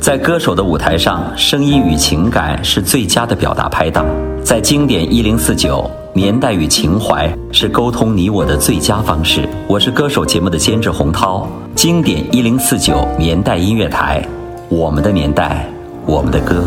在歌手的舞台上声音与情感是最佳的表达拍档。在经典一零四九年代与情怀是沟通你我的最佳方式。我是歌手节目的监制洪涛。经典一零四九年代音乐台。我们的年代我们的歌。